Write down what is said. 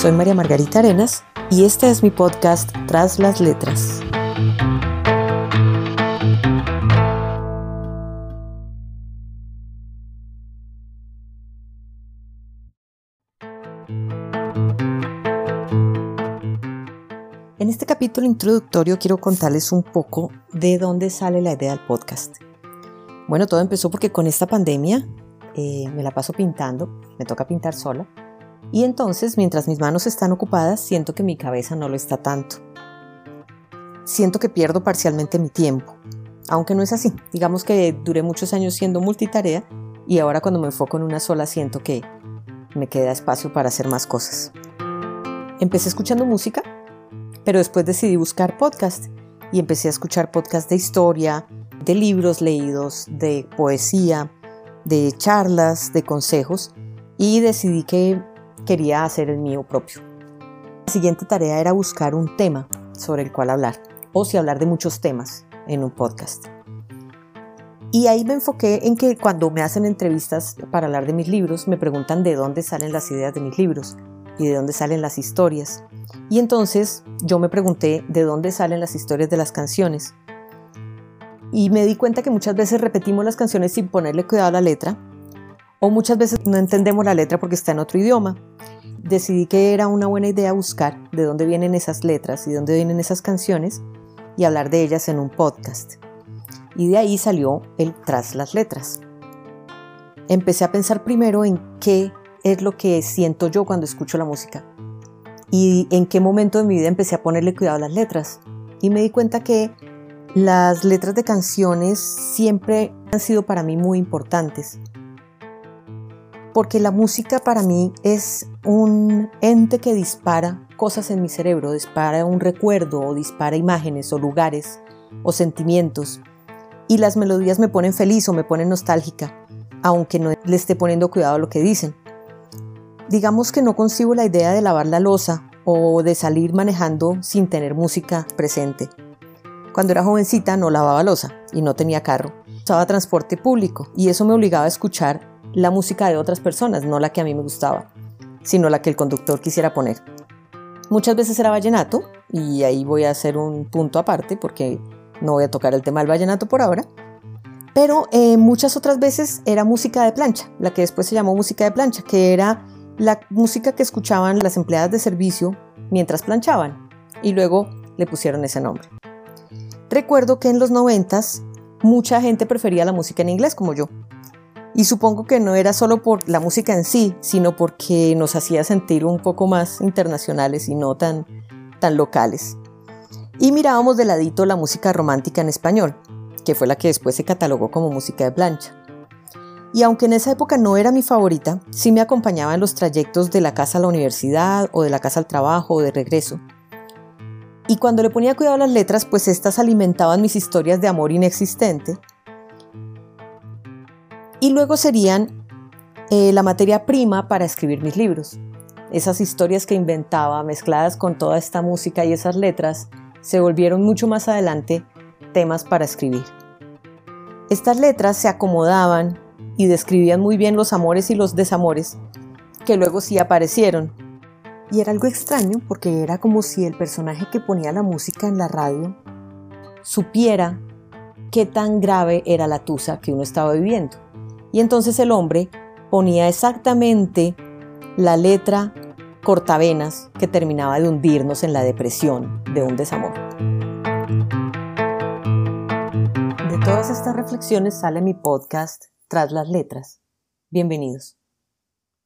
Soy María Margarita Arenas y este es mi podcast Tras las Letras. En este capítulo introductorio quiero contarles un poco de dónde sale la idea del podcast. Bueno, todo empezó porque con esta pandemia eh, me la paso pintando, me toca pintar sola, y entonces mientras mis manos están ocupadas siento que mi cabeza no lo está tanto. Siento que pierdo parcialmente mi tiempo, aunque no es así. Digamos que duré muchos años siendo multitarea y ahora cuando me enfoco en una sola siento que me queda espacio para hacer más cosas. Empecé escuchando música, pero después decidí buscar podcast y empecé a escuchar podcast de historia, de libros leídos, de poesía, de charlas, de consejos y decidí que quería hacer el mío propio. La siguiente tarea era buscar un tema sobre el cual hablar o si hablar de muchos temas en un podcast. Y ahí me enfoqué en que cuando me hacen entrevistas para hablar de mis libros, me preguntan de dónde salen las ideas de mis libros y de dónde salen las historias. Y entonces yo me pregunté de dónde salen las historias de las canciones y me di cuenta que muchas veces repetimos las canciones sin ponerle cuidado a la letra o muchas veces no entendemos la letra porque está en otro idioma. Decidí que era una buena idea buscar de dónde vienen esas letras y de dónde vienen esas canciones y hablar de ellas en un podcast. Y de ahí salió el Tras las letras. Empecé a pensar primero en qué es lo que siento yo cuando escucho la música y en qué momento de mi vida empecé a ponerle cuidado a las letras. Y me di cuenta que las letras de canciones siempre han sido para mí muy importantes, porque la música para mí es un ente que dispara cosas en mi cerebro, dispara un recuerdo o dispara imágenes o lugares o sentimientos. Y las melodías me ponen feliz o me ponen nostálgica, aunque no le esté poniendo cuidado a lo que dicen. Digamos que no consigo la idea de lavar la losa o de salir manejando sin tener música presente. Cuando era jovencita no lavaba losa y no tenía carro. Usaba transporte público y eso me obligaba a escuchar la música de otras personas, no la que a mí me gustaba, sino la que el conductor quisiera poner. Muchas veces era vallenato y ahí voy a hacer un punto aparte porque no voy a tocar el tema del vallenato por ahora. Pero eh, muchas otras veces era música de plancha, la que después se llamó música de plancha, que era la música que escuchaban las empleadas de servicio mientras planchaban y luego le pusieron ese nombre. Recuerdo que en los noventas mucha gente prefería la música en inglés como yo. Y supongo que no era solo por la música en sí, sino porque nos hacía sentir un poco más internacionales y no tan, tan locales. Y mirábamos de ladito la música romántica en español, que fue la que después se catalogó como música de plancha. Y aunque en esa época no era mi favorita, sí me acompañaba en los trayectos de la casa a la universidad o de la casa al trabajo o de regreso. Y cuando le ponía cuidado las letras, pues estas alimentaban mis historias de amor inexistente. Y luego serían eh, la materia prima para escribir mis libros. Esas historias que inventaba, mezcladas con toda esta música y esas letras, se volvieron mucho más adelante temas para escribir. Estas letras se acomodaban y describían muy bien los amores y los desamores, que luego sí aparecieron, y era algo extraño porque era como si el personaje que ponía la música en la radio supiera qué tan grave era la tusa que uno estaba viviendo. Y entonces el hombre ponía exactamente la letra cortavenas que terminaba de hundirnos en la depresión de un desamor. De todas estas reflexiones sale mi podcast Tras las letras. Bienvenidos.